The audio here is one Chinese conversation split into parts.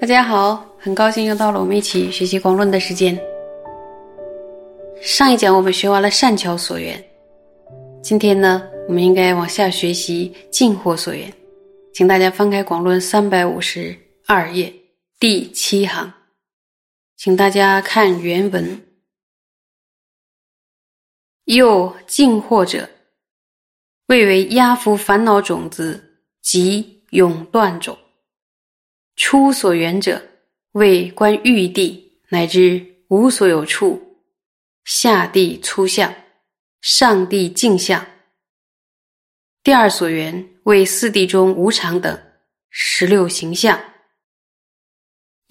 大家好，很高兴又到了我们一起学习广论的时间。上一讲我们学完了善巧所缘，今天呢，我们应该往下学习净惑所缘。请大家翻开广论三百五十二页第七行，请大家看原文。又净惑者，谓为压伏烦恼种子及永断种。出所缘者，为观欲地乃至无所有处，下地粗相，上地镜相。第二所缘为四地中无常等十六形象。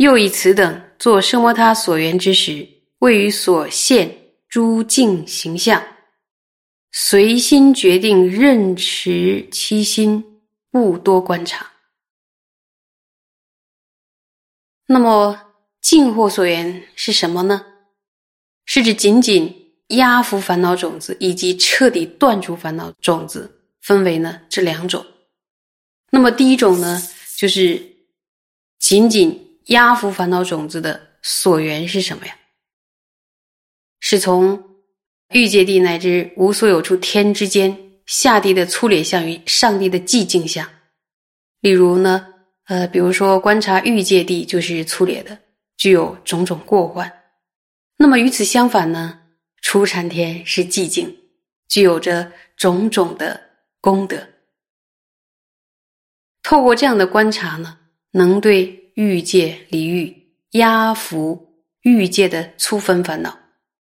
又以此等作生摩他所缘之时，位于所现诸境形象，随心决定任持其心，不多观察。那么净惑所缘是什么呢？是指仅仅压伏烦恼种子，以及彻底断除烦恼种子，分为呢这两种。那么第一种呢，就是仅仅压伏烦恼种子的所缘是什么呀？是从欲界地乃至无所有处天之间下地的粗劣相与上地的寂静相。例如呢？呃，比如说观察欲界地就是粗劣的，具有种种过患。那么与此相反呢，初禅天是寂静，具有着种种的功德。透过这样的观察呢，能对欲界离欲、压伏欲界的粗分烦恼，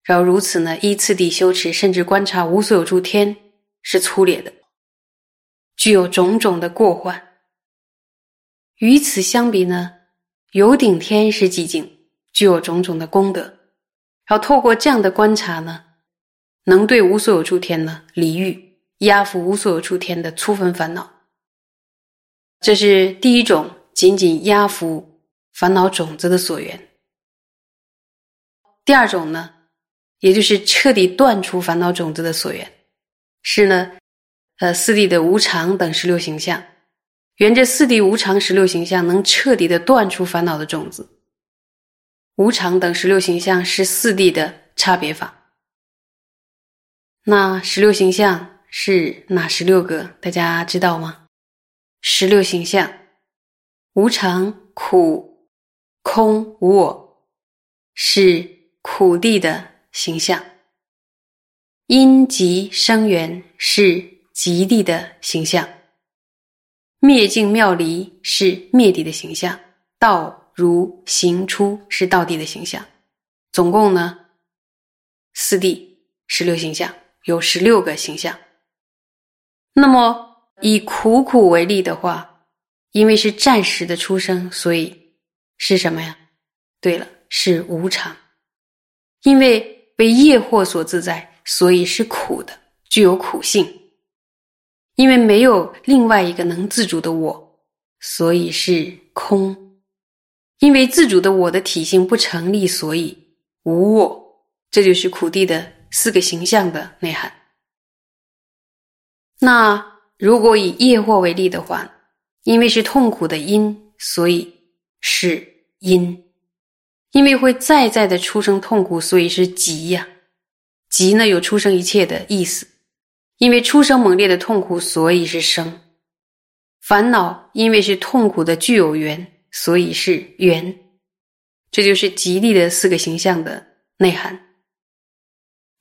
然后如此呢，依次第修持，甚至观察无所有诸天是粗劣的，具有种种的过患。与此相比呢，有顶天是寂静，具有种种的功德。然后透过这样的观察呢，能对无所有诸天呢离欲，压服无所有诸天的粗分烦恼。这是第一种仅仅压服烦恼种子的所缘。第二种呢，也就是彻底断除烦恼种子的所缘，是呢，呃，四谛的无常等十六形象。缘着四谛无常十六形象，能彻底的断除烦恼的种子。无常等十六形象是四谛的差别法。那十六形象是哪十六个？大家知道吗？十六形象：无常、苦、空、无我，是苦地的形象；因极生缘是极地的形象。灭尽妙离是灭地的形象，道如行出是道地的形象，总共呢四地十六形象，有十六个形象。那么以苦苦为例的话，因为是暂时的出生，所以是什么呀？对了，是无常。因为被业惑所自在，所以是苦的，具有苦性。因为没有另外一个能自主的我，所以是空；因为自主的我的体性不成立，所以无我。这就是苦地的四个形象的内涵。那如果以业惑为例的话，因为是痛苦的因，所以是因；因为会再再的出生痛苦，所以是集呀。集呢，有出生一切的意思。因为出生猛烈的痛苦，所以是生；烦恼因为是痛苦的具有缘，所以是缘。这就是吉利的四个形象的内涵。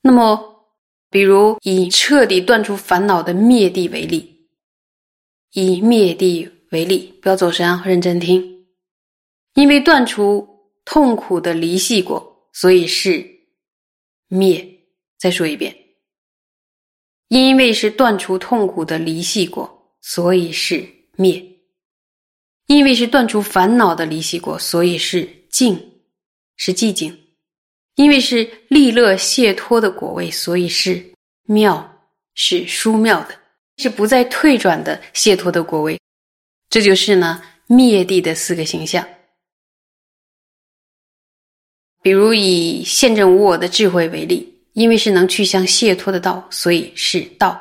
那么，比如以彻底断除烦恼的灭地为例，以灭地为例，不要走神啊，认真听。因为断除痛苦的离系果，所以是灭。再说一遍。因为是断除痛苦的离系果，所以是灭；因为是断除烦恼的离系果，所以是静，是寂静；因为是利乐解脱的果位，所以是妙，是殊妙的，是不再退转的解脱的果位。这就是呢灭地的四个形象。比如以现证无我的智慧为例，因为是能去向解脱的道，所以是道；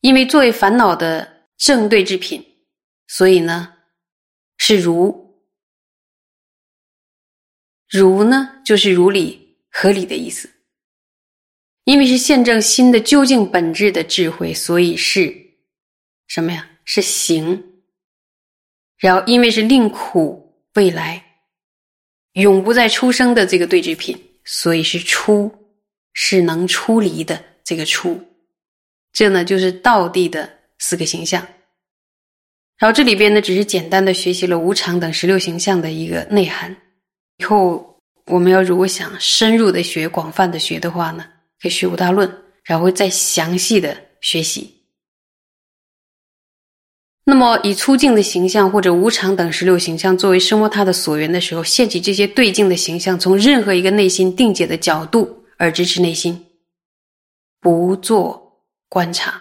因为作为烦恼的正对之品，所以呢是如。如呢就是如理合理的意思。因为是现证心的究竟本质的智慧，所以是什么呀？是行。然后因为是令苦未来永不再出生的这个对治品，所以是出，是能出离的这个出。这呢就是道地的四个形象。然后这里边呢只是简单的学习了无常等十六形象的一个内涵。以后我们要如果想深入的学、广泛的学的话呢？可以学五大论，然后再详细的学习。那么，以粗净的形象或者无常等十六形象作为生活它的所缘的时候，现起这些对境的形象，从任何一个内心定解的角度而支持内心，不做观察，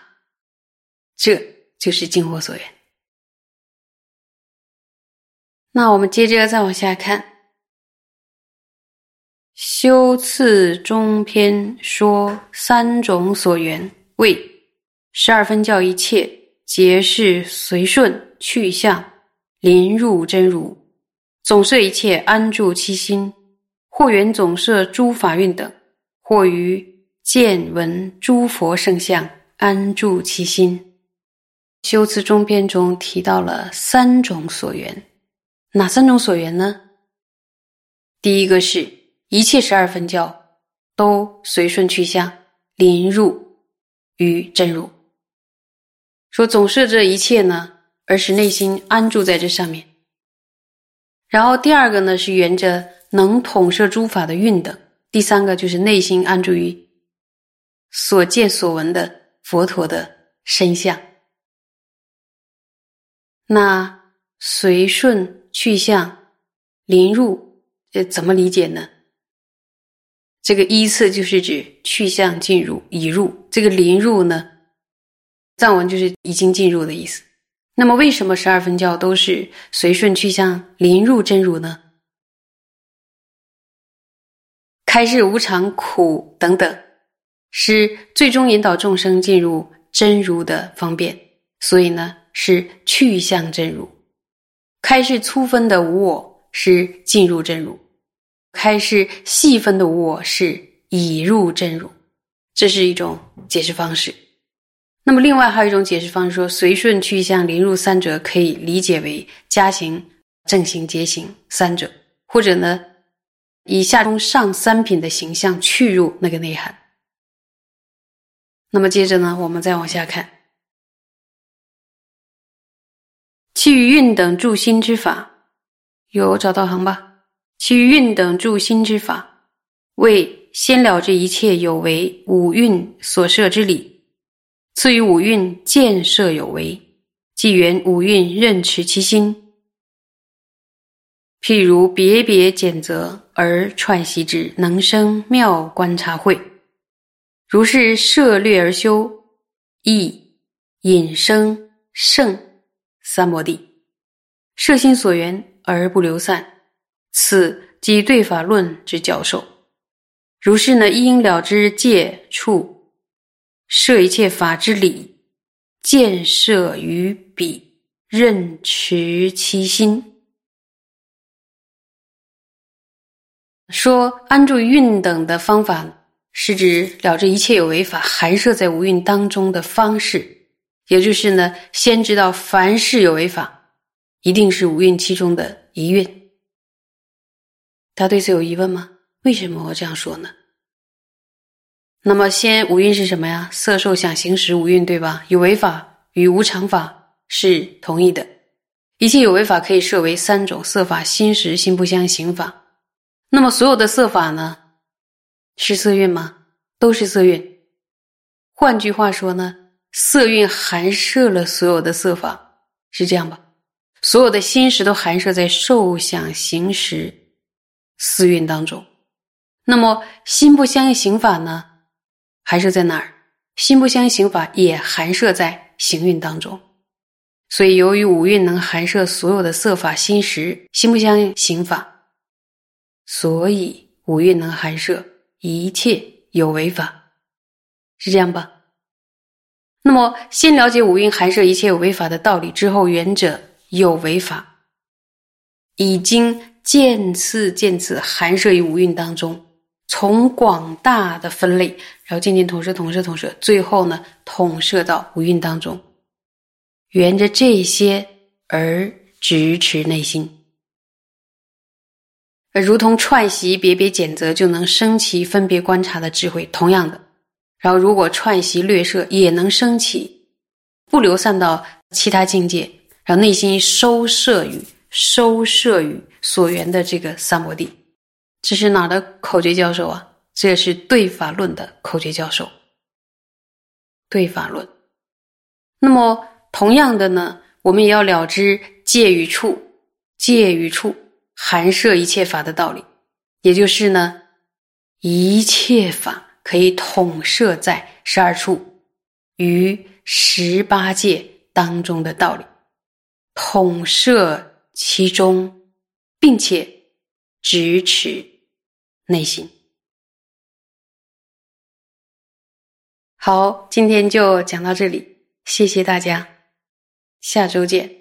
这就是净火所缘。那我们接着再往下看。修次中篇说三种所缘，为十二分教一切皆是随顺去向，临入真如，总摄一切安住其心，或缘总摄诸法运等，或于见闻诸佛圣相安住其心。修辞中篇中提到了三种所缘，哪三种所缘呢？第一个是。一切十二分教都随顺去向，临入于真如。说总摄这一切呢，而使内心安住在这上面。然后第二个呢，是沿着能统摄诸法的运等。第三个就是内心安住于所见所闻的佛陀的身相。那随顺去向，临入，这，怎么理解呢？这个依次就是指去向进入已入，这个临入呢，藏文就是已经进入的意思。那么为什么十二分教都是随顺去向临入真如呢？开示无常、苦等等，是最终引导众生进入真如的方便，所以呢是去向真如。开示粗分的无我，是进入真如。开示细分的无我是已入真如，这是一种解释方式。那么，另外还有一种解释方式，说随顺去向临入三者，可以理解为加行、正行、结行三者，或者呢，以下中上三品的形象去入那个内涵。那么接着呢，我们再往下看，其余运等助心之法，有找到行吧？其余运等助心之法，为先了这一切有为五蕴所设之理；次于五蕴见设有为，即缘五蕴任持其心。譬如别别拣择而串习之，能生妙观察慧。如是涉略而修，亦引生胜三摩地，摄心所缘而不流散。此即对法论之教授，如是呢？一应了之戒处，设一切法之理，见设于彼，任持其心。说安住运等的方法，是指了这一切有为法含摄在无运当中的方式，也就是呢，先知道凡事有为法，一定是无运其中的一运。他对此有疑问吗？为什么我这样说呢？那么，先五蕴是什么呀？色、受、想、行、识五蕴，对吧？有为法与无常法是同一的。一切有为法可以设为三种：色法、心识、心不相行法。那么，所有的色法呢，是色蕴吗？都是色蕴。换句话说呢，色蕴含摄了所有的色法，是这样吧？所有的心识都含摄在受、想、行、识。四蕴当中，那么心不相应行法呢？还是在哪儿？心不相应行法也含摄在行运当中。所以，由于五蕴能含摄所有的色法心识，心不相应行法，所以五蕴能含摄一切有为法，是这样吧？那么，先了解五蕴含摄一切有为法的道理之后，原者有为法已经渐次渐次含摄于五蕴当中，从广大的分类，然后渐渐统摄、统摄、统摄，最后呢，统摄到五蕴当中，沿着这些而直持内心。而如同串习别别检则，就能升起分别观察的智慧。同样的，然后如果串习略摄，也能升起不流散到其他境界，然后内心收摄于收摄于所缘的这个三摩地。这是哪的口诀教授啊？这是对法论的口诀教授。对法论。那么同样的呢，我们也要了知界与处，界与处。含摄一切法的道理，也就是呢，一切法可以统摄在十二处与十八界当中的道理，统摄其中，并且直持内心。好，今天就讲到这里，谢谢大家，下周见。